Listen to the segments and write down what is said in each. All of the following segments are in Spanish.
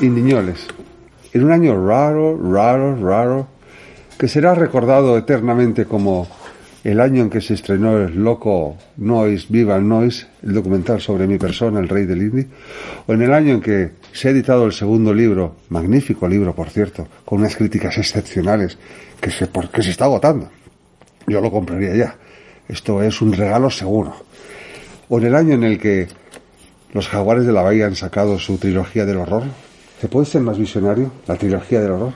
Indiñoles. En un año raro, raro, raro, que será recordado eternamente como el año en que se estrenó el loco Noise, Viva el Noise, el documental sobre mi persona, el rey del indie, o en el año en que se ha editado el segundo libro, magnífico libro por cierto, con unas críticas excepcionales, que se, que se está agotando. Yo lo compraría ya. Esto es un regalo seguro. O en el año en el que los jaguares de la bahía han sacado su trilogía del horror, ¿Se puede ser más visionario? La trilogía del horror.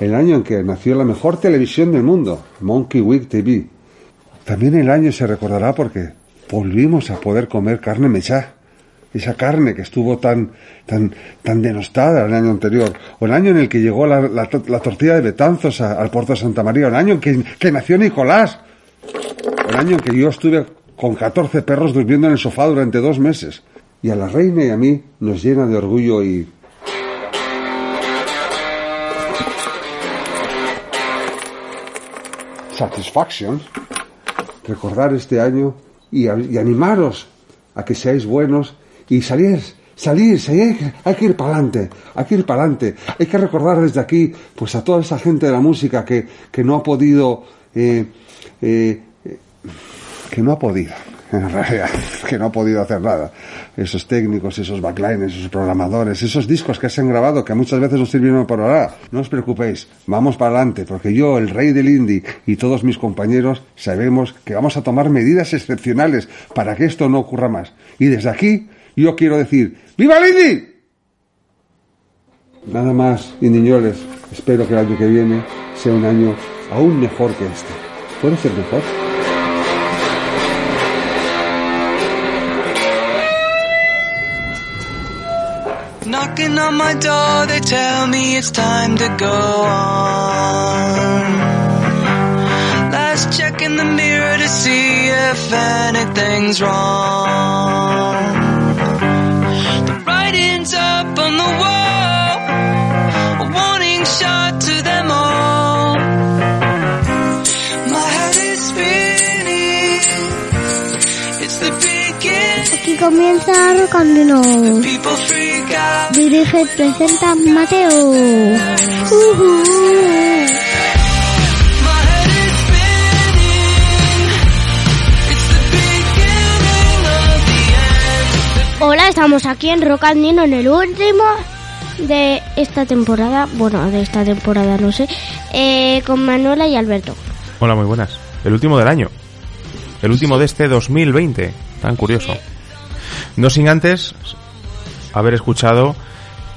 El año en que nació la mejor televisión del mundo, Monkey Week TV. También el año se recordará porque volvimos a poder comer carne mechá. Esa carne que estuvo tan, tan, tan denostada el año anterior. O el año en el que llegó la, la, tortilla de Betanzos al puerto de Santa María. O el año en que, nació Nicolás. El año en que yo estuve con 14 perros durmiendo en el sofá durante dos meses. Y a la reina y a mí nos llena de orgullo y satisfaction, recordar este año y, animaros a que seáis buenos y salir, salir, salir hay que ir para adelante, hay que ir para adelante. Hay que recordar desde aquí, pues a toda esa gente de la música que, que no ha podido, eh, eh, que no ha podido en realidad, que no ha podido hacer nada. Esos técnicos, esos backliners, esos programadores, esos discos que se han grabado que muchas veces nos sirvieron para ahora. No os preocupéis, vamos para adelante, porque yo, el rey del indie y todos mis compañeros sabemos que vamos a tomar medidas excepcionales para que esto no ocurra más. Y desde aquí, yo quiero decir, ¡Viva el indie! Nada más, indiñoles, espero que el año que viene sea un año aún mejor que este. ¿Puede ser mejor? Knocking on my door, they tell me it's time to go on. Last check in the mirror to see if anything's wrong. The writing's up on the wall, a warning shot to them all. My head is spinning, it's the beginning. Aquí comienza Rocandino. People freak out. Dirige y presenta Mateo. Uh -huh. Hola, estamos aquí en Rocandino en el último de esta temporada, bueno, de esta temporada no sé, eh, con Manuela y Alberto. Hola, muy buenas. El último del año. El último de este 2020. Tan curioso. No sin antes haber escuchado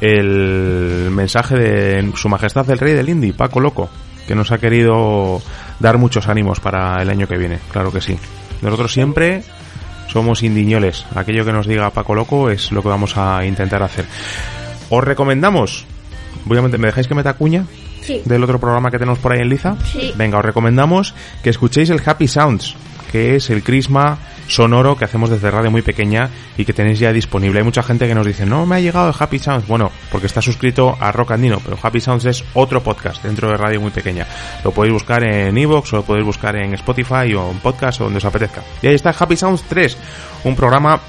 el mensaje de Su Majestad el Rey del Indy, Paco Loco, que nos ha querido dar muchos ánimos para el año que viene, claro que sí. Nosotros siempre somos indiñoles, aquello que nos diga Paco Loco es lo que vamos a intentar hacer. Os recomendamos, voy a, ¿me dejáis que meta cuña? Sí. Del otro programa que tenemos por ahí en Liza. Sí. Venga, os recomendamos que escuchéis el Happy Sounds, que es el crisma sonoro que hacemos desde radio muy pequeña y que tenéis ya disponible. Hay mucha gente que nos dice, no me ha llegado el Happy Sounds. Bueno, porque está suscrito a Rock Andino, pero Happy Sounds es otro podcast dentro de radio muy pequeña. Lo podéis buscar en Evox o lo podéis buscar en Spotify o en podcast o donde os apetezca. Y ahí está Happy Sounds 3, un programa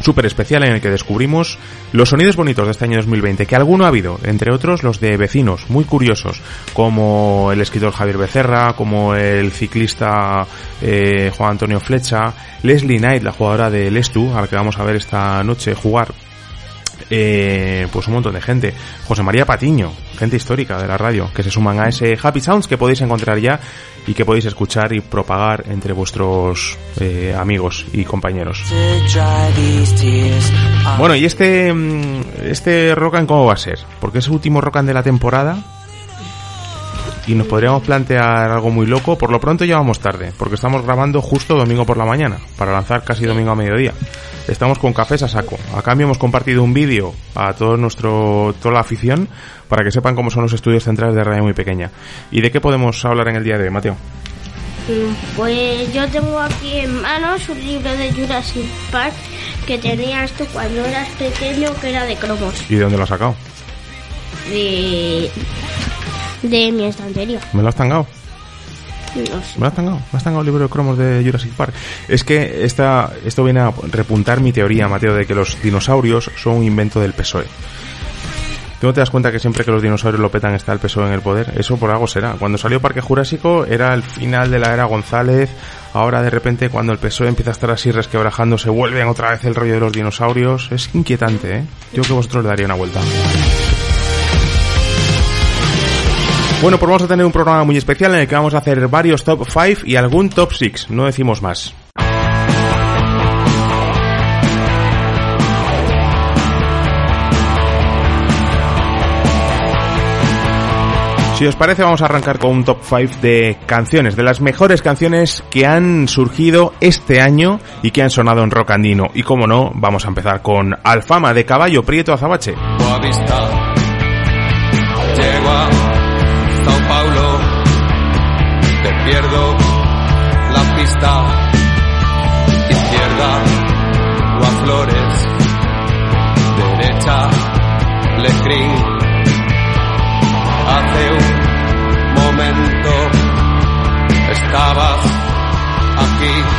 súper especial en el que descubrimos los sonidos bonitos de este año 2020, que alguno ha habido, entre otros los de vecinos, muy curiosos, como el escritor Javier Becerra, como el ciclista eh, Juan Antonio Flecha, Leslie Knight, la jugadora de Lestu, a la que vamos a ver esta noche jugar eh, pues un montón de gente. José María Patiño, gente histórica de la radio, que se suman a ese Happy Sounds que podéis encontrar ya y que podéis escuchar y propagar entre vuestros eh, amigos y compañeros. Bueno, y este, mm, este Rockan, ¿cómo va a ser? Porque es el último Rockan de la temporada. Y nos podríamos plantear algo muy loco. Por lo pronto ya vamos tarde, porque estamos grabando justo domingo por la mañana, para lanzar casi domingo a mediodía. Estamos con cafés a saco. A cambio hemos compartido un vídeo a todo nuestro, toda la afición para que sepan cómo son los estudios centrales de Radio Muy Pequeña. ¿Y de qué podemos hablar en el día de hoy, Mateo? Pues yo tengo aquí en manos un libro de Jurassic Park que tenías tú cuando eras pequeño que era de cromos. ¿Y de dónde lo has sacado? De, de mi estantería. ¿Me lo has tangado? No sé. Me has tangado, me has tangado el libro de cromos de Jurassic Park. Es que esta, esto viene a repuntar mi teoría, Mateo, de que los dinosaurios son un invento del PSOE. ¿Tú no te das cuenta que siempre que los dinosaurios lo petan está el PSOE en el poder? Eso por algo será. Cuando salió Parque Jurásico era el final de la era González. Ahora de repente cuando el PSOE empieza a estar así resquebrajándose vuelven otra vez el rollo de los dinosaurios. Es inquietante, ¿eh? Yo que vosotros le daría una vuelta. Bueno, pues vamos a tener un programa muy especial en el que vamos a hacer varios top 5 y algún top 6. No decimos más. Si os parece, vamos a arrancar con un top 5 de canciones, de las mejores canciones que han surgido este año y que han sonado en rock andino. Y como no, vamos a empezar con Alfama de Caballo Prieto Azabache. Pierdo la pista. Izquierda, Rua Flores, derecha, Lecrín. Hace un momento estabas aquí.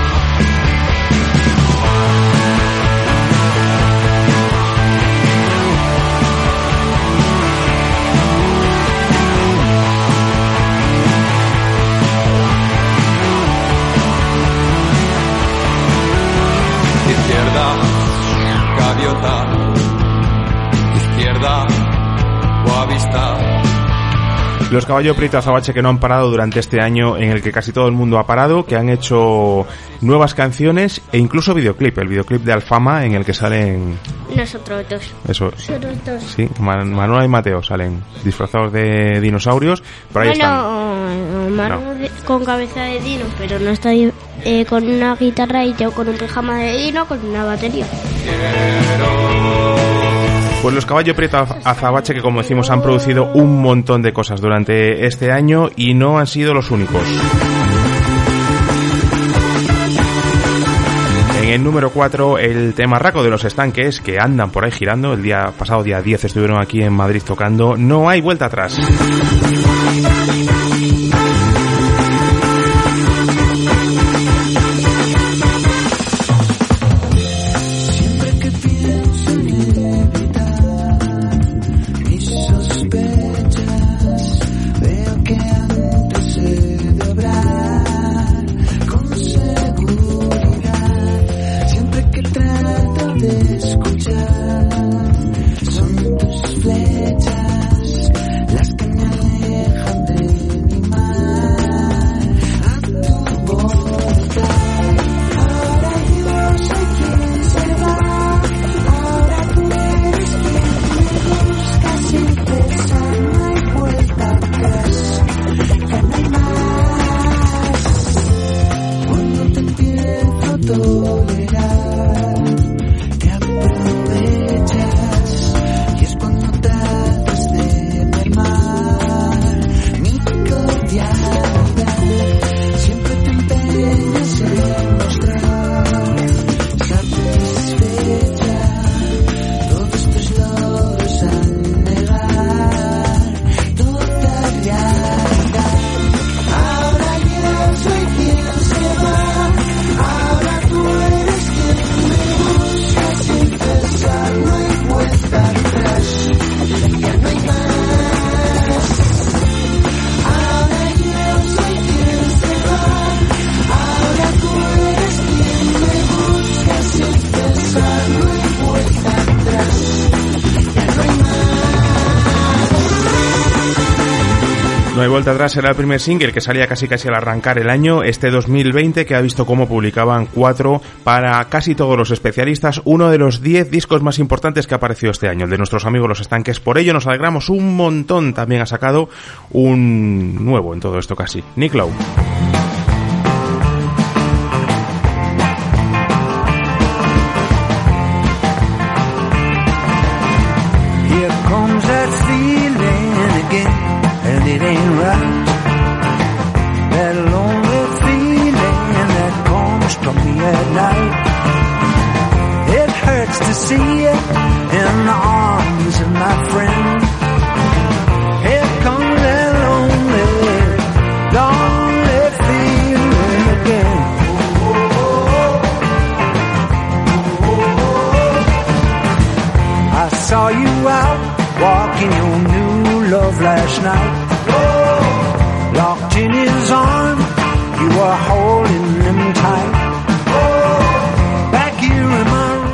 Los Caballo Prieto Azabache que no han parado durante este año en el que casi todo el mundo ha parado, que han hecho nuevas canciones e incluso videoclip, el videoclip de Alfama en el que salen Nosotros dos. eso, Nosotros dos. sí, Man- Manuela y Mateo salen disfrazados de dinosaurios, pero ahí están. bueno, Manu de- con cabeza de dino, pero no estoy eh, con una guitarra y yo con un pijama de dino con una batería. Pues los Caballo Prieto Azabache que como decimos han producido un montón de cosas durante este año y no han sido los únicos. En el número 4, el temarraco de los estanques que andan por ahí girando. El día pasado, día 10, estuvieron aquí en Madrid tocando. No hay vuelta atrás. Hay vuelta atrás, era el primer single que salía casi casi al arrancar el año, este 2020, que ha visto cómo publicaban cuatro para casi todos los especialistas, uno de los diez discos más importantes que ha aparecido este año, el de nuestros amigos los estanques. Por ello nos alegramos un montón. También ha sacado un nuevo en todo esto casi, Nick Lowe.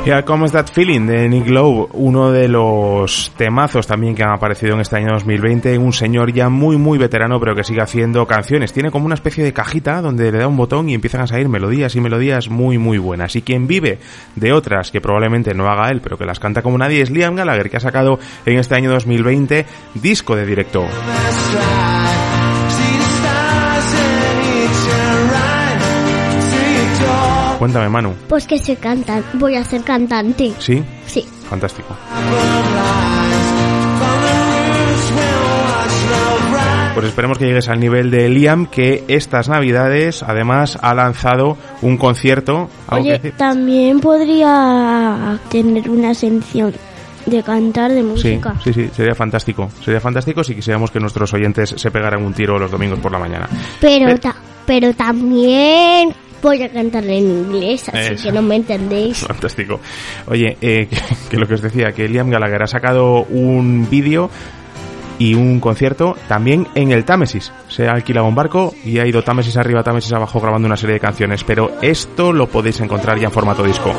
Room. Here Comes That Feeling de Nick Lowe, uno de los temazos también que han aparecido en este año 2020, un señor ya muy muy veterano pero que sigue haciendo canciones, tiene como una especie de cajita donde le da un botón y empiezan a salir melodías y melodías muy muy buenas y quien vive de otras que probablemente no haga él pero que las canta como nadie es Liam Gallagher que ha sacado en este año 2020 disco de directo. Cuéntame Manu, Pues que se cantan. Voy a ser cantante. ¿sí? Sí. Fantástico. Pues esperemos que llegues al nivel de Liam, que estas navidades además ha lanzado un concierto. ¿Algo que Oye, también podría tener una sección de cantar de música. sí, sí, sería fantástico. Sería fantástico si quisiéramos que nuestros oyentes se pegaran un tiro los domingos por la mañana. Pero, Pero- ta- pero también voy a cantar en inglés, así Eso. que no me entendéis. Fantástico. Oye, eh, que, que lo que os decía, que Liam Gallagher ha sacado un vídeo y un concierto también en el Támesis. Se ha alquilado un barco y ha ido Támesis arriba, Támesis abajo grabando una serie de canciones. Pero esto lo podéis encontrar ya en formato disco.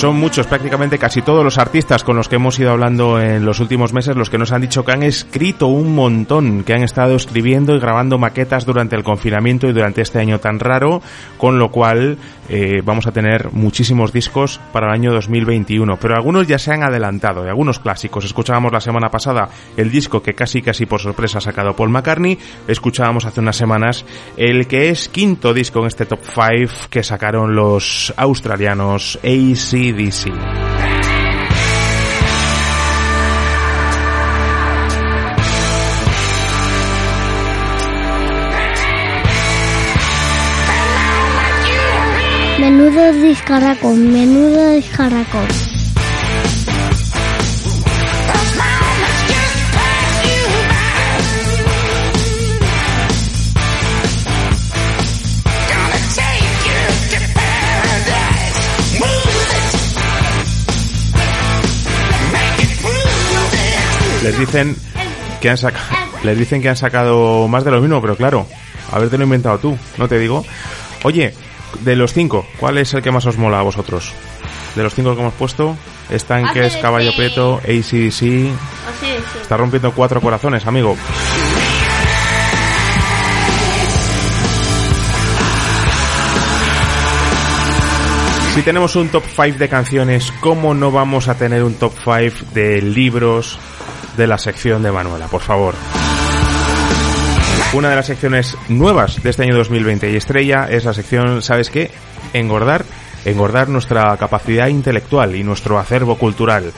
Son muchos, prácticamente casi todos los artistas con los que hemos ido hablando en los últimos meses, los que nos han dicho que han escrito un montón, que han estado escribiendo y grabando maquetas durante el confinamiento y durante este año tan raro, con lo cual eh, vamos a tener muchísimos discos para el año 2021. Pero algunos ya se han adelantado, de algunos clásicos. Escuchábamos la semana pasada el disco que casi casi por sorpresa ha sacado Paul McCartney, escuchábamos hace unas semanas el que es quinto disco en este top 5 que sacaron los australianos ACDC. Menudo discaracón, menudo discaracón. Les dicen que han sacado les dicen que han sacado más de lo mismo, pero claro, haberte lo inventado tú, no te digo. Oye, de los cinco, ¿cuál es el que más os mola a vosotros? De los cinco que hemos puesto, Estanques, ACDC. Caballo Preto, ACDC, está rompiendo cuatro corazones, amigo. Si tenemos un top 5 de canciones, ¿cómo no vamos a tener un top 5 de libros de la sección de Manuela? Por favor. Una de las secciones nuevas de este año 2020 y estrella es la sección, ¿sabes qué? Engordar, engordar nuestra capacidad intelectual y nuestro acervo cultural,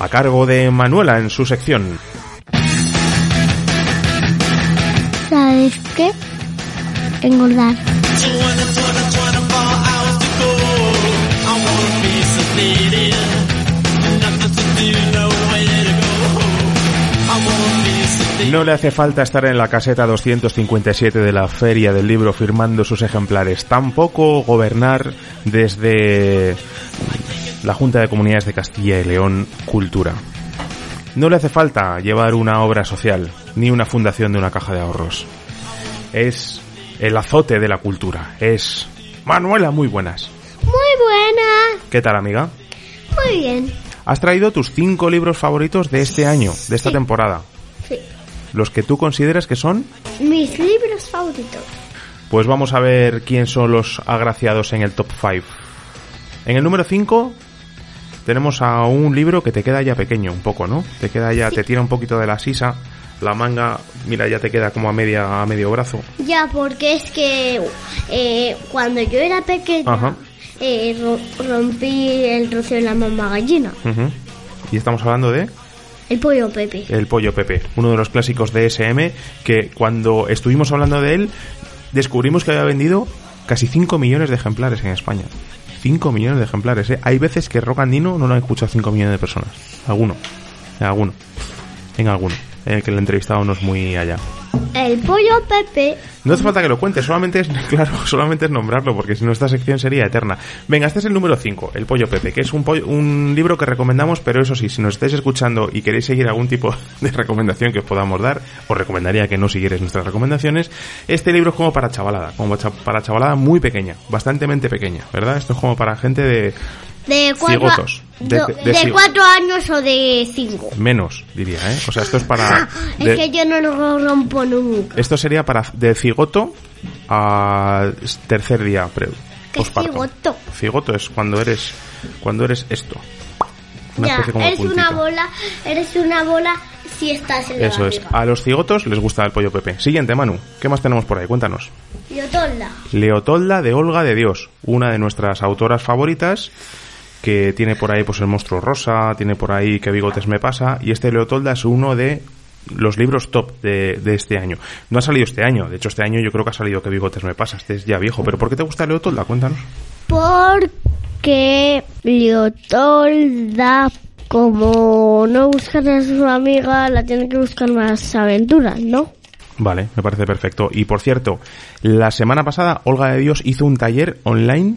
a cargo de Manuela en su sección. ¿Sabes qué? Engordar. No le hace falta estar en la caseta 257 de la Feria del Libro firmando sus ejemplares. Tampoco gobernar desde la Junta de Comunidades de Castilla y León Cultura. No le hace falta llevar una obra social, ni una fundación de una caja de ahorros. Es el azote de la cultura. Es Manuela, muy buenas. Muy buena. ¿Qué tal, amiga? Muy bien. Has traído tus cinco libros favoritos de este año, de esta Sí. temporada. Los que tú consideras que son Mis libros favoritos. Pues vamos a ver quién son los agraciados en el top 5. En el número 5 tenemos a un libro que te queda ya pequeño, un poco, ¿no? Te queda ya, te tira un poquito de la sisa, la manga, mira, ya te queda como a media a medio brazo. Ya, porque es que eh, cuando yo era pequeña Ajá. eh, ro- rompí el trozo de la mamá gallina. Y estamos hablando de El pollo Pepe. El Pollo Pepe, uno de los clásicos de SM que cuando estuvimos hablando de él descubrimos que había vendido casi 5 millones de ejemplares en España. 5 millones de ejemplares, ¿eh? Hay veces que Rock Andino no lo han escuchado 5 millones de personas. Alguno. En alguno. En alguno. En el que el entrevistado no es muy allá. El pollo Pepe. No hace falta que lo cuentes, solamente es, claro, solamente es nombrarlo, porque si no esta sección sería eterna. Venga, este es el número 5, El Pollo Pepe, que es un, pollo- un libro que recomendamos, pero eso sí, si nos estáis escuchando y queréis seguir algún tipo de recomendación que os podamos dar, os recomendaría que no siguierais nuestras recomendaciones. Este libro es como para chavalada, como para chavalada muy pequeña, bastantemente pequeña, ¿verdad? Esto es como para gente de De cuatro, Cigotos. De- de de cigo- cuatro años o de cinco. menos, diría, ¿eh? O sea, esto es para... Es de- que yo no lo rompo nunca. Esto sería para de cigoto a tercer día pre, ¿Qué posparto. cigoto? Cigoto es cuando eres cuando eres esto. Una Ya, especie como eres puntito. una bola, eres una bola si estás en la Eso es. barriga. A los cigotos les gusta el pollo Pepe. Siguiente, Manu. ¿Qué más tenemos por ahí? Cuéntanos. Leotolda. Leotolda de Olga de Dios, una de nuestras autoras favoritas que tiene por ahí pues el monstruo rosa, tiene por ahí qué bigotes me pasa y este Leotolda es uno de los libros top de, de este año. No ha salido este año, de hecho este año yo creo que ha salido qué bigotes me pasa, este es ya viejo, pero ¿por qué te gusta Leotolda? Cuéntanos. Porque Leotolda, como no busca a su amiga, la tiene que buscar más aventuras, ¿no? Vale, me parece perfecto. Y por cierto, la semana pasada Olga de Dios hizo un taller online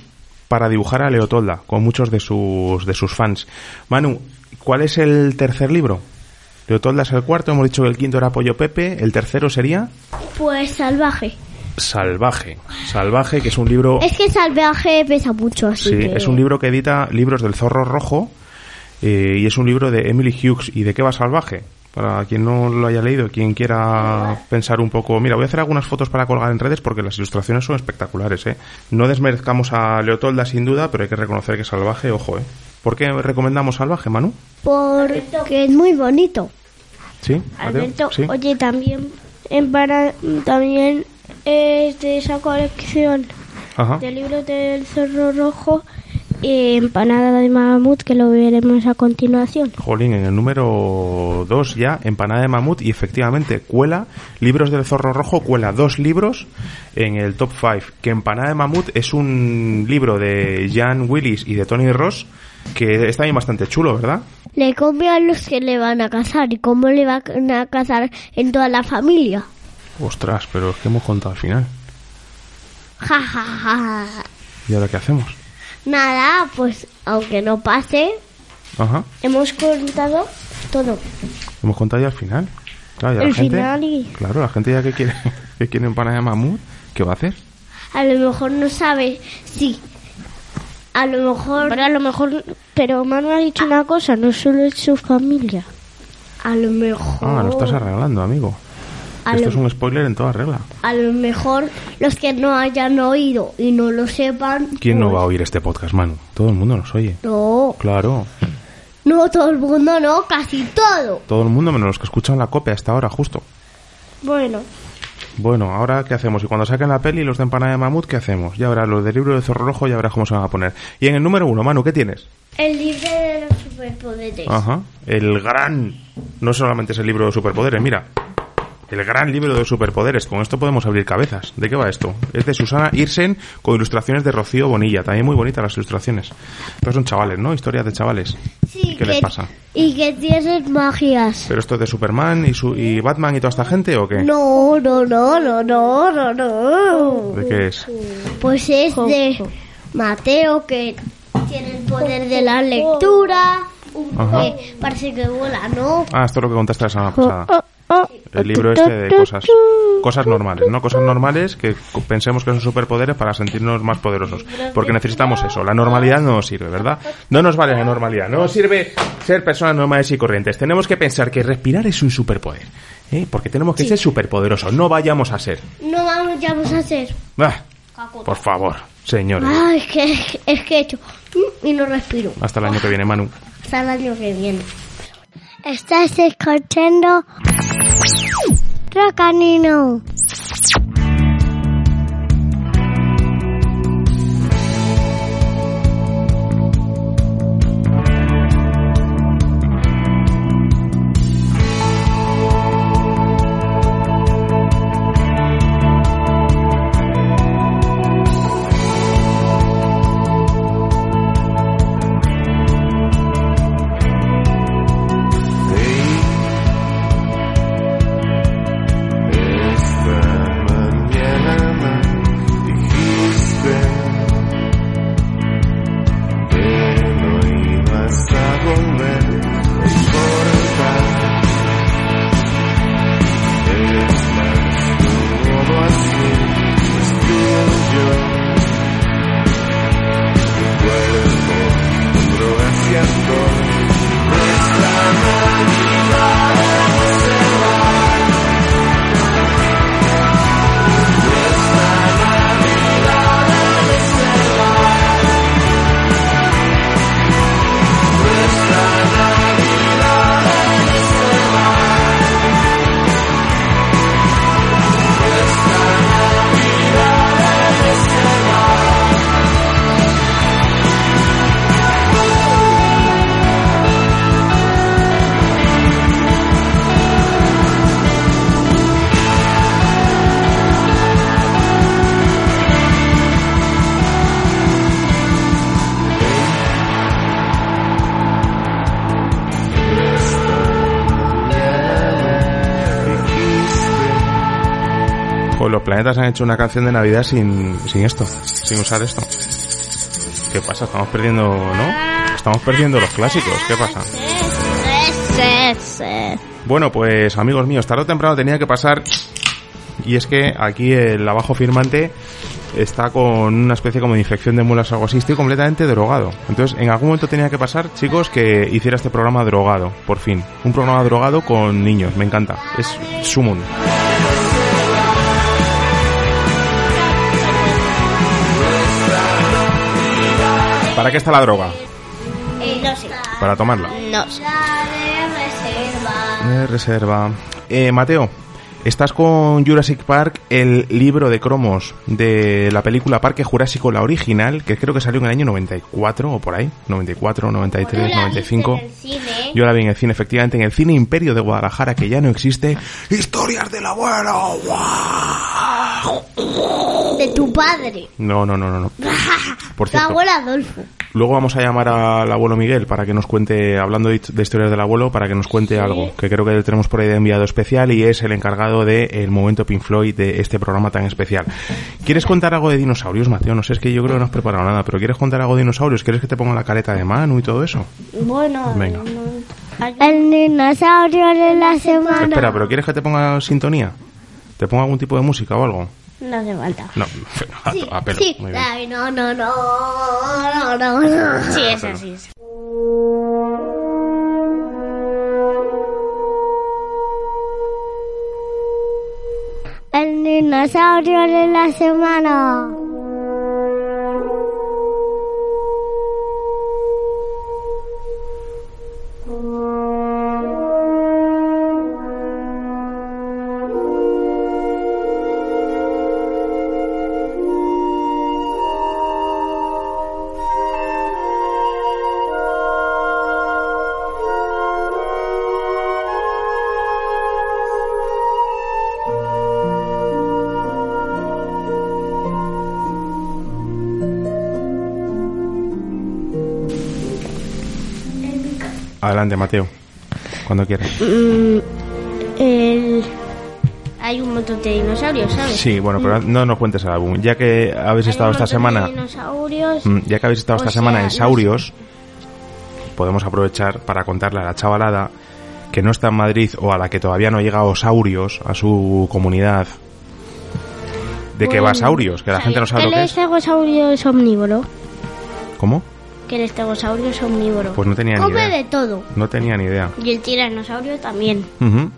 para dibujar a Leotolda con muchos de sus de sus fans. Manu, ¿cuál es el tercer libro? Leotolda es el cuarto, hemos dicho que el quinto era Pollo Pepe, el tercero sería Pues salvaje. Salvaje. Salvaje, que es un libro Es que salvaje pesa mucho, así Sí, que... es un libro que edita libros del Zorro Rojo eh, y es un libro de Emily Hughes. ¿Y de qué va Salvaje? Para quien no lo haya leído, quien quiera pensar un poco. Mira, voy a hacer algunas fotos para colgar en redes porque las ilustraciones son espectaculares, ¿eh? No desmerezcamos a Leotolda sin duda, pero hay que reconocer que Salvaje, ojo, ¿eh? ¿Por qué recomendamos Salvaje, Manu? Porque es muy bonito. ¿Sí? Alberto, ¿Sí? oye, también, en para, también es de esa colección Ajá. de libros del Zorro Rojo, eh, Empanada de Mamut, que lo veremos a continuación. Jolín, en el número 2 ya, Empanada de Mamut, y efectivamente cuela, Libros del Zorro Rojo, cuela dos libros en el top 5. Que Empanada de Mamut es un libro de Jan Willis y de Tony Ross, que está bien bastante chulo, ¿verdad? Le come a los que le van a casar y cómo le van a casar en toda la familia. Ostras, pero es que hemos contado al final. Ja, ja, ja. ¿Y ahora qué hacemos? Nada, pues aunque no pase, Ajá, hemos contado todo. hemos contado ya al final. Claro, ya El la gente, final y- Claro, la gente ya que quiere, que quiere Empanada de Mamut, ¿qué va a hacer? A lo mejor no sabe si. A lo mejor. Pero a lo mejor. Pero Manu ha dicho una cosa, no solo es su familia. A lo mejor. Ah, lo estás arreglando, amigo. A, Esto lo, es un spoiler en toda regla. a lo mejor los que no hayan oído y no lo sepan. ¿Quién no pues, va a oír este podcast, Manu? Todo el mundo nos oye. No, Claro, no todo el mundo, no, casi todo. todo el mundo menos los que escuchan la copia hasta ahora, justo. Bueno, Bueno, ahora ¿qué hacemos? Y cuando saquen la peli los de empanada de mamut, ¿qué hacemos? Ya verás, los del libro de Zorro Rojo ya verás cómo se van a poner. Y en el número uno, Manu, ¿qué tienes? el libro de los superpoderes. Ajá. El gran... No solamente es el libro de superpoderes, mira. El gran libro de superpoderes. Con esto podemos abrir cabezas. ¿De qué va esto? Es de Susana Irsen con ilustraciones de Rocío Bonilla. También muy bonitas las ilustraciones. Estos son chavales, ¿no? Historias de chavales. Sí, ¿Qué les pasa? Y que tienen magias. ¿Pero esto es de Superman y, su, y Batman y toda esta gente o qué? No, no, no, no, no, no, no. ¿De qué es? Pues es de Mateo que tiene el poder de la lectura. Ajá. Que parece que vuela, ¿no? Ah, esto es lo que contaste la semana pasada. El libro este de cosas cosas normales, ¿no? Cosas normales que pensemos que son superpoderes para sentirnos más poderosos. Porque necesitamos eso. La normalidad no nos sirve, ¿verdad? No nos vale la normalidad. No nos sirve ser personas normales y corrientes. Tenemos que pensar que respirar es un superpoder. ¿eh? Porque tenemos que ser superpoderosos. No vayamos a ser. No vamos a hacer. Ah, por favor, señores. Es que, es que he hecho mm, y no respiro. Hasta el año que viene, Manu. Hasta el año que viene. Estás escuchando Rocanino. Han hecho una canción de Navidad sin, sin esto, sin usar esto. ¿Qué pasa? Estamos perdiendo, ¿no? Estamos perdiendo los clásicos. ¿Qué pasa? Bueno, pues amigos míos, tarde o temprano tenía que pasar. Y es que aquí el abajo firmante está con una especie como de infección de muelas o algo así. Estoy completamente drogado. Entonces, en algún momento tenía que pasar, chicos, que hiciera este programa drogado, por fin. Un programa drogado con niños, me encanta. Es su ¿Para qué está la droga? no sé. Para tomarla. No sé. De reserva. Eh, Mateo, estás con Jurassic Park, el libro de cromos de la película Parque Jurásico, la original, que creo que salió en el año 94 o por ahí. 94, 93, 95. Yo la vi en el cine, efectivamente, en el Cine Imperio de Guadalajara, que ya no existe. ¡Historias del abuelo! ¡Guau! De tu padre. No, no, no, no, no. Por Tu cierto, abuelo Adolfo. luego vamos a llamar al abuelo Miguel para que nos cuente, hablando de, de historias del abuelo, para que nos cuente algo, que creo que tenemos por ahí de enviado especial y es el encargado de el momento Pink Floyd de este programa tan especial. ¿Quieres contar algo de dinosaurios, Mateo? No sé, es que yo creo que no has preparado nada, pero ¿quieres contar algo de dinosaurios? ¿Quieres que te ponga la careta de Manu y todo eso? Bueno. Venga. El dinosaurio de la semana. Espera, ¿pero quieres que te ponga sintonía? ¿Te ponga algún tipo de música o algo? No hace falta. No, a, Sí, a pelo. sí. Muy bien. Ay, no, no, no, no, no, no. Sí, es así. El dinosaurio de la semana. Adelante, Mateo. Cuando quieras. Mm, el... Hay un montón de dinosaurios, ¿sabes? Sí, bueno, pero no nos cuentes el álbum. Ya que habéis Hay estado un esta de semana... dinosaurios. Mm, Ya que habéis estado esta sea, semana en Saurios, podemos aprovechar para contarle a la chavalada que no está en Madrid o a la que todavía no ha llegado Saurios a su comunidad. ¿De qué va Bueno, Saurios? Que la gente no sabe lo que es. es omnívoro. ¿Cómo? Que el estegosaurio es omnívoro. Pues no tenía ni Come idea. de todo. No tenía ni idea. Y el tiranosaurio también. Ujú.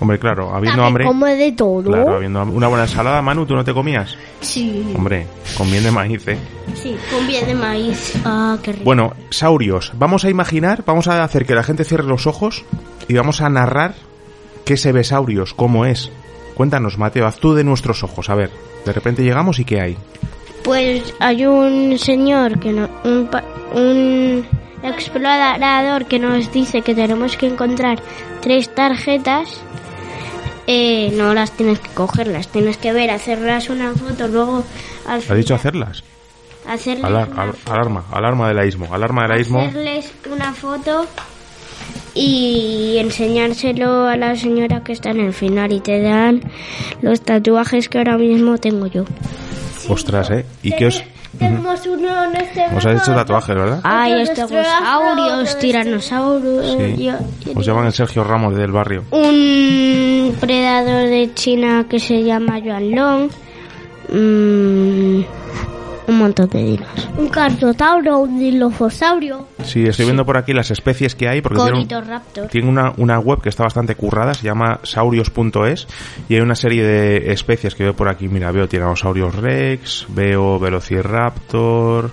Hombre, claro, habiendo También hambre... Come de todo. Claro, habiendo hambre. Una buena ensalada, Manu, ¿tú no te comías? Sí. Hombre, con bien de maíz, ¿eh? Sí, con bien de maíz. Ah, qué rico. Bueno, Saurios. Vamos a imaginar, vamos a hacer que la gente cierre los ojos y vamos a narrar qué se ve Saurios, cómo es. Cuéntanos, Mateo, haz tú de nuestros ojos. A ver, de repente llegamos y qué hay. Pues hay un señor que no, un, un explorador que nos dice que tenemos que encontrar tres tarjetas. Eh, no las tienes que coger, las tienes que ver, hacerlas una foto, luego al ¿Ha dicho hacerlas? hacerles, Alar- una, al- alarma, alarma del aísmo, alarma del aísmo. hacerles una foto y enseñárselo a la señora que está en el final y te dan los tatuajes que ahora mismo tengo yo. Ostras, ¿eh? ¿Y qué os...? Tenemos uno en este Os habéis hecho tatuajes, ¿verdad? Hay estegosaurios, tiranosaurios. Sí. yo- Os llaman el Sergio Ramos del barrio. Un predador de China que se llama Yuan Long. Mm, un montón de dinos. Un carnotauro, un dilofosaurio. Sí, estoy viendo por aquí las especies que hay porque tiene, un- tiene una, una web que está bastante currada, se llama saurios.es y hay una serie de especies que veo por aquí. Mira, veo Tyrannosaurus rex, veo Velociraptor,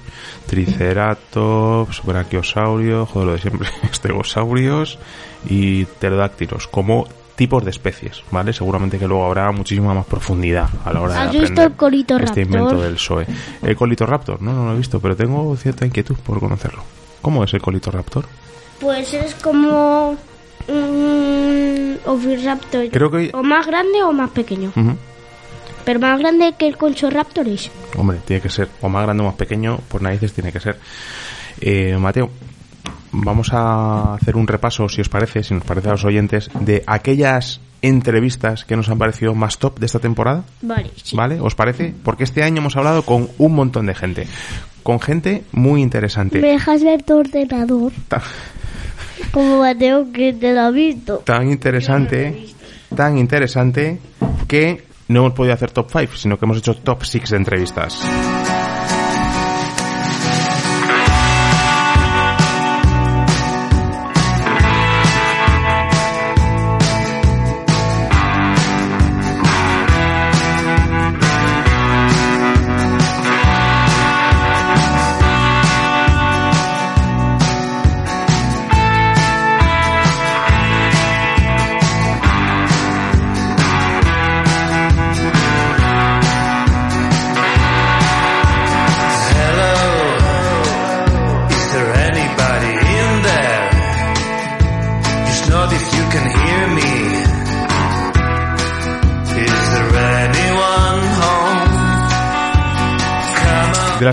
Triceratops, Brachiosaurio, joder, lo de siempre, Stegosaurios y Pterodáctilos, como tipos de especies, ¿vale? Seguramente que luego habrá muchísima más profundidad a la hora de ¿Has visto el Coritoraptor? este invento del PSOE. El Colitoraptor, no, no lo he visto, pero tengo cierta inquietud por conocerlo. ¿Cómo es el Colitoraptor? Pues es como un Oviraptor. Creo que- O más grande o más pequeño. Pero más grande que el Conchoraptor es. Hombre, tiene que ser. O más grande o más pequeño, por narices tiene que ser. Eh, Mateo, vamos a hacer un repaso, si os parece, si nos parece a los oyentes, de aquellas entrevistas que nos han parecido más top de esta temporada. Vale, sí. ¿Vale? ¿Os parece? Porque este año hemos hablado con un montón de gente. Con gente muy interesante. ¿Me dejas ver tu ordenador? Como Mateo que te lo ha visto. tan interesante, tan interesante que no hemos podido hacer top 5, sino que hemos hecho top 6 de entrevistas.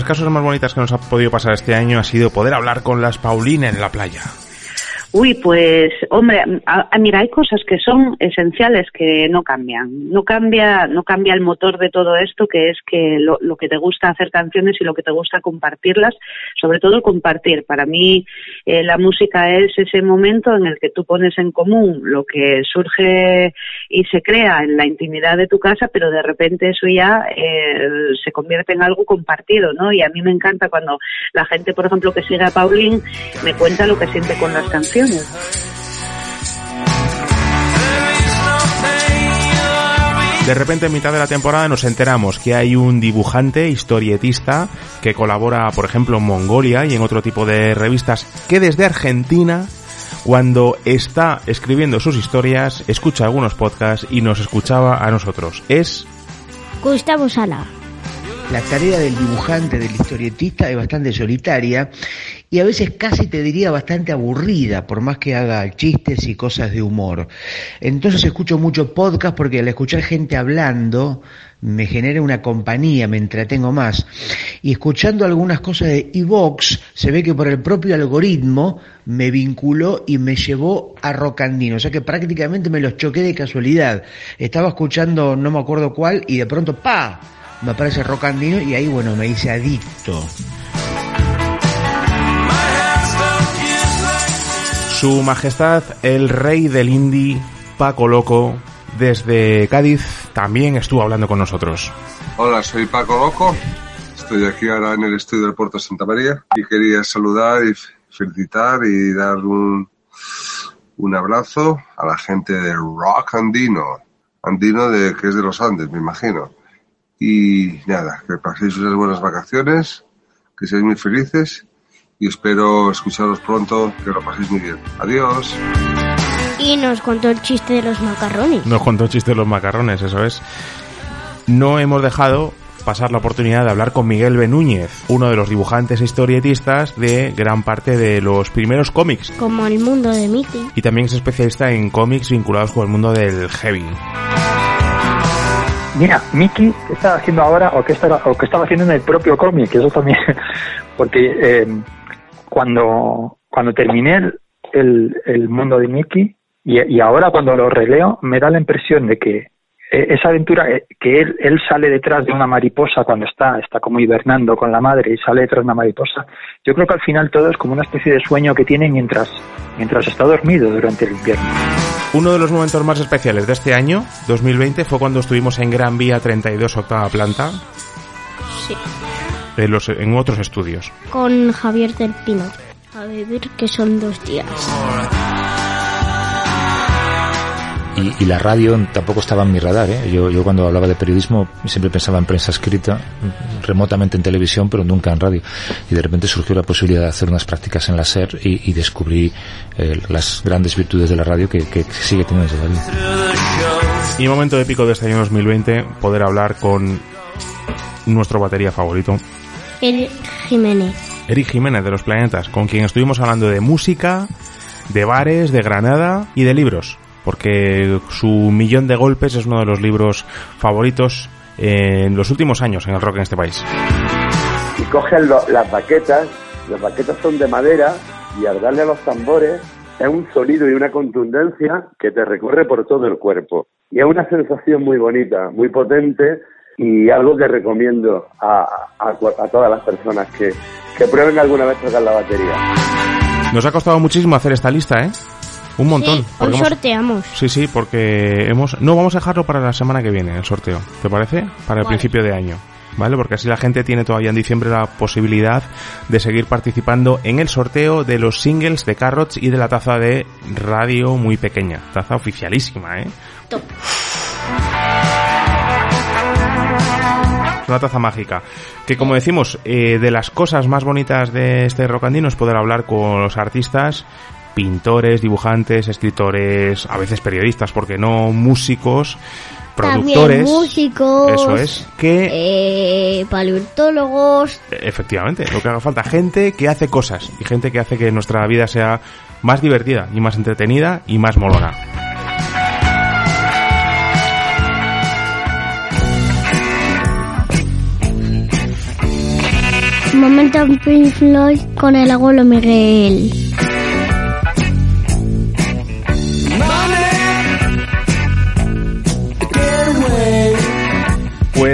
Las cosas más bonitas que nos ha podido pasar este año ha sido poder hablar con las Paulina en la playa. Uy, pues, hombre, a- mira, hay cosas que son esenciales que no cambian. No cambia, no cambia el motor de todo esto, que es que lo, lo que te gusta hacer canciones y lo que te gusta compartirlas, sobre todo compartir. Para mí, eh, la música es ese momento en el que tú pones en común lo que surge y se crea en la intimidad de tu casa, pero de repente eso ya eh, se convierte en algo compartido, ¿no? Y a mí me encanta cuando la gente, por ejemplo, que sigue a Paulín, me cuenta lo que siente con las canciones. De repente, en mitad de la temporada, nos enteramos que hay un dibujante, historietista, que colabora, por ejemplo, en Mongolia y en otro tipo de revistas, que desde Argentina, cuando está escribiendo sus historias, escucha algunos podcasts y nos escuchaba a nosotros. Es Gustavo Sala. La tarea del dibujante, del historietista es bastante solitaria y a veces casi te diría bastante aburrida, por más que haga chistes y cosas de humor. Entonces escucho mucho podcast porque al escuchar gente hablando me genera una compañía, me entretengo más. Y escuchando algunas cosas de Evox, se ve que por el propio algoritmo me vinculó y me llevó a Rocandino. O sea que prácticamente me los choqué de casualidad. Estaba escuchando no me acuerdo cuál y de pronto ¡pa! Me aparece Rocandino y ahí bueno me hice adicto. Su Majestad el Rey del Indie, Paco Loco, desde Cádiz, también estuvo hablando con nosotros. Hola, soy Paco Loco. Estoy aquí ahora en el estudio del Puerto Santa María y quería saludar y felicitar y dar un, un abrazo a la gente de Rock Andino. Andino de que es de los Andes, me imagino. Y nada, que paséis unas buenas vacaciones, que seáis muy felices y espero escucharos pronto, que lo paséis muy bien. Adiós. Y nos contó el chiste de los macarrones. Nos contó el chiste de los macarrones, eso es. No hemos dejado pasar la oportunidad de hablar con Miguel Benúñez, uno de los dibujantes e historietistas de gran parte de los primeros cómics. Como el mundo de Mickey. Y también es especialista en cómics vinculados con el mundo del heavy. Mira, Mickey, ¿qué estaba haciendo ahora o qué estaba, o qué estaba haciendo en el propio cómic? Eso también, porque eh, cuando, cuando terminé el, el, el mundo de Mickey y, y ahora cuando lo releo me da la impresión de que eh, esa aventura eh, que él, él sale detrás de una mariposa cuando está, está como hibernando con la madre y sale detrás de una mariposa, yo creo que al final todo es como una especie de sueño que tiene mientras, mientras está dormido durante el invierno. Uno de los momentos más especiales de este año, 2020, fue cuando estuvimos en Gran Vía 32, octava planta, Sí. en, los, en otros estudios. Con Javier del Pino. A beber que son dos días. Y, y la radio tampoco estaba en mi radar. ¿eh? Yo, yo cuando hablaba de periodismo siempre pensaba en prensa escrita, remotamente en televisión, pero nunca en radio. Y de repente surgió la posibilidad de hacer unas prácticas en la SER y, y descubrí eh, las grandes virtudes de la radio que, que sigue teniendo todavía. Y momento épico de este año 2020, poder hablar con nuestro batería favorito, El Jiménez. Eric Jiménez de Los Planetas, con quien estuvimos hablando de música, de bares, de Granada y de libros, porque su Millón de Golpes es uno de los libros favoritos en los últimos años en el rock en este país. y cogen lo- las baquetas, las baquetas son de madera y al darle a los tambores es un sonido y una contundencia que te recorre por todo el cuerpo. Y es una sensación muy bonita, muy potente y algo que recomiendo a, a, a todas las personas que, que prueben alguna vez tocar la batería. Nos ha costado muchísimo hacer esta lista, ¿eh? Un montón. Sí, hoy hemos- sorteamos. Sí, sí, porque hemos... No, vamos a dejarlo para la semana que viene, el sorteo. ¿Te parece? Para el Vale. principio de año. ¿Vale? Porque así la gente tiene todavía en diciembre la posibilidad de seguir participando en el sorteo de los singles de Carrots y de la taza de radio muy pequeña. Taza oficialísima, ¿eh? Top. Una taza mágica. Que como decimos, eh, de las cosas más bonitas de este rocandino es poder hablar con los artistas, pintores, dibujantes, escritores, a veces periodistas, porque no músicos, productores. También músicos. Eso es. Que Eh, paleontólogos. efectivamente, lo que haga falta, gente que hace cosas y gente que hace que nuestra vida sea más divertida y más entretenida y más molona. Momento en Pink Floyd con el abuelo Miguel.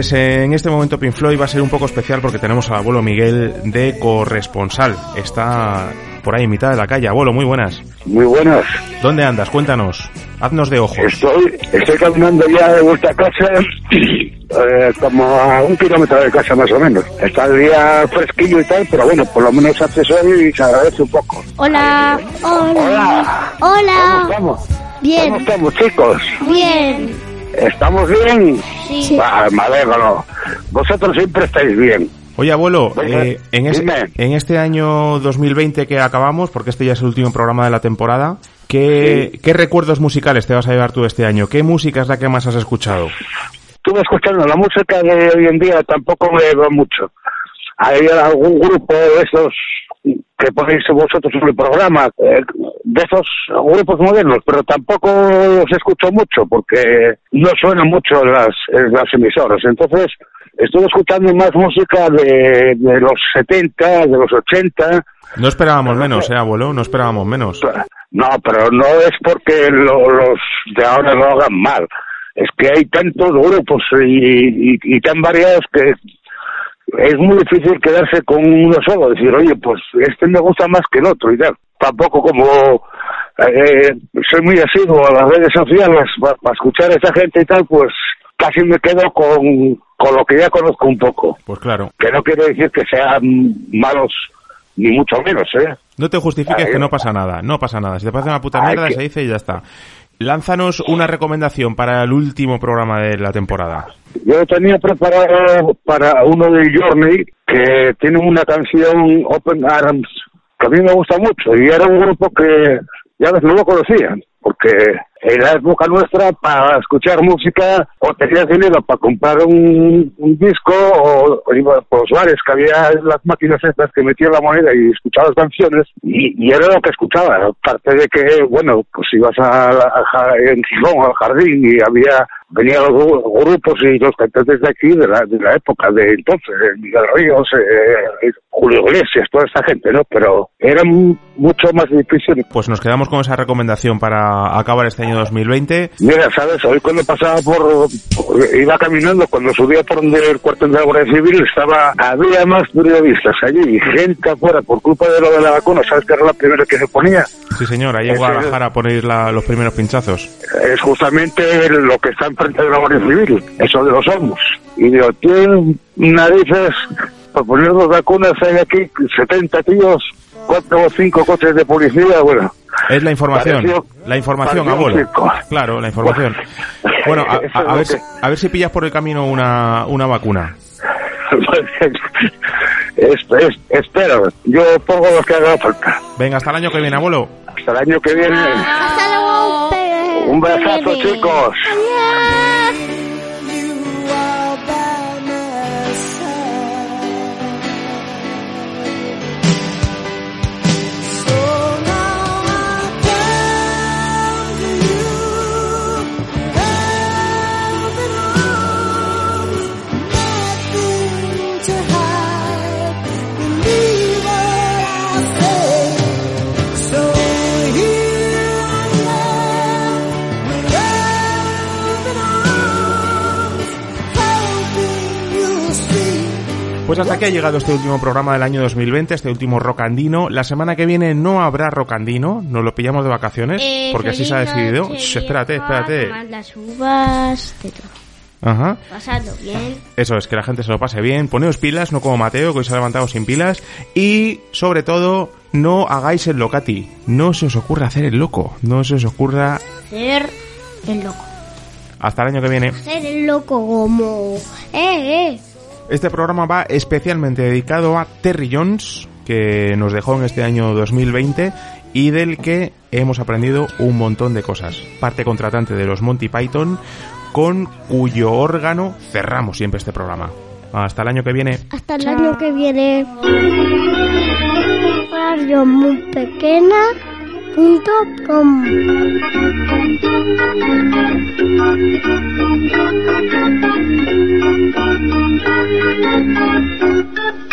Pues en este momento Pink Floyd va a ser un poco especial porque tenemos al abuelo Miguel de corresponsal. Está por ahí en mitad de la calle. Abuelo, muy buenas. Muy buenas. ¿Dónde andas? Cuéntanos. Haznos de ojos. Estoy, estoy caminando ya de vuestra casa, eh, como a un kilómetro de casa más o menos. Está el día fresquillo y tal, pero bueno, por lo menos hace sol y se agradece un poco. Hola. Hola. Hola. ¿Cómo estamos? Bien. ¿Cómo estamos, chicos? Bien. ¿Estamos bien? Sí. Ah, me alegro. Vosotros siempre estáis bien. Oye, abuelo, Venga, eh, en, es- dime. en este año 2020 que acabamos, porque este ya es el último programa de la temporada, ¿qué, ¿qué recuerdos musicales te vas a llevar tú este año? ¿Qué música es la que más has escuchado? Estuve escuchando la música de hoy en día, tampoco me veo mucho. Hay algún grupo de esos que ponéis vosotros en el programa, eh, de esos grupos modernos, pero tampoco os escucho mucho porque no suenan mucho las, en las emisoras. Entonces, estoy escuchando más música de, de los 70, de los 80. No esperábamos menos, ¿eh, abuelo? No esperábamos menos. No, pero no es porque lo- los de ahora lo hagan mal. Es que hay tantos grupos y, y, y tan variados que es muy difícil quedarse con uno solo, decir, oye, pues este me gusta más que el otro y tal. Tampoco como eh, soy muy asiduo a las redes sociales para escuchar a esa gente y tal, pues casi me quedo con, con lo que ya conozco un poco. Pues claro. Que no quiere decir que sean malos ni mucho menos, ¿eh? No te justifiques Ahí que no pasa nada, no pasa nada. Si te parece una puta mierda, se dice y ya está. Lánzanos una recomendación para el último programa de la temporada. Yo tenía preparado para uno de Journey que tiene una canción Open Arms que a mí me gusta mucho y era un grupo que ya no lo conocían porque en la época nuestra para escuchar música o tenías dinero para comprar un, un disco o, o iba por los bares que había las máquinas estas que metían la moneda y escuchabas canciones y, y era lo que escuchaba aparte de que bueno pues ibas a, a en Gijón al jardín y había venían los gru- grupos y los cantantes de aquí de la, de la época de entonces Miguel Ríos eh, eh, Julio Iglesias toda esta gente no pero era mu- mucho más difícil. Pues nos quedamos con esa recomendación para acabar este año 2020. Mira, ¿sabes? Hoy cuando pasaba por, por- iba caminando, cuando subía por donde el cuartel de la Guardia Civil, estaba, había más periodistas allí y gente afuera por culpa de lo de la vacuna, ¿sabes que era la primera que se ponía? Sí, señor, ahí en Guadalajara la- los primeros pinchazos. Es justamente lo que está enfrente de la Guardia Civil, eso de los homos. Y digo, tienen narices para poner dos vacunas, hay aquí 70 tíos, cuatro o cinco coches de policía, bueno. Es la información, Pareció- la información, abuelo. Claro, la información. Bueno, a, ver, si, a ver si pillas por el camino una, una vacuna. Es- es- espero, yo pongo lo que haga falta. Venga, hasta el año que viene, abuelo. Hasta el año que viene. Hasta luego, Un besazo, chicos. Pues hasta aquí ha llegado este último programa del año 2020, este último rocandino. La semana que viene no habrá rocandino, nos lo pillamos de vacaciones, Eh, porque así se ha decidido. Shh, espérate, espérate. las uvas, de todo. Ajá. Pasadlo bien. Eso es, que la gente se lo pase bien. Poneos pilas, no como Mateo, que hoy se ha levantado sin pilas. Y, sobre todo, no hagáis el locati. No se os ocurra hacer el loco. No se os ocurra... Ser el loco. Hasta el año que viene. Ser el loco como... Eh, eh. Este programa va especialmente dedicado a Terry Jones, que nos dejó en este año 2020 y del que hemos aprendido un montón de cosas. Parte contratante de los Monty Python, con cuyo órgano cerramos siempre este programa. Hasta el año que viene. Hasta el año que viene. Radio muy pequeña. untuk.com Thank you.